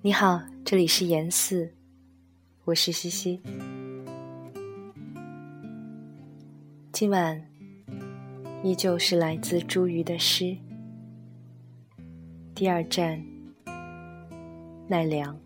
你好，这里是严四，我是西西。今晚依旧是来自茱萸的诗。第二站，奈良。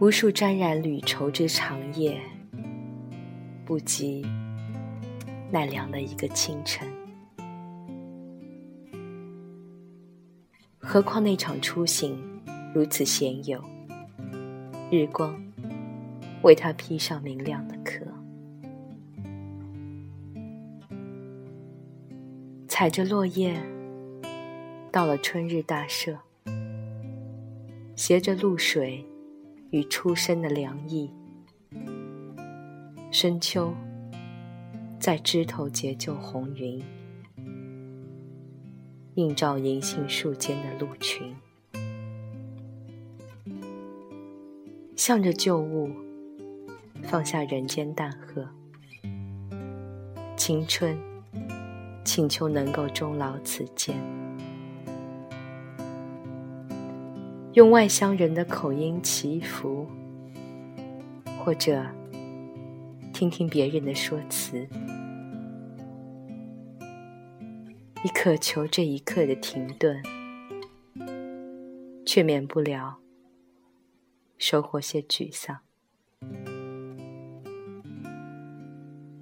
无数沾染旅愁之长夜，不及奈良的一个清晨。何况那场出行如此鲜有，日光为他披上明亮的壳，踩着落叶到了春日大社，携着露水。与初生的凉意，深秋在枝头结就红云，映照银杏树间的鹿群，向着旧物放下人间淡褐，青春请求能够终老此间。用外乡人的口音祈福，或者听听别人的说辞，你渴求这一刻的停顿，却免不了收获些沮丧。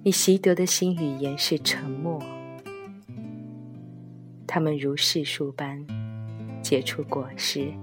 你习得的新语言是沉默，它们如柿树般结出果实。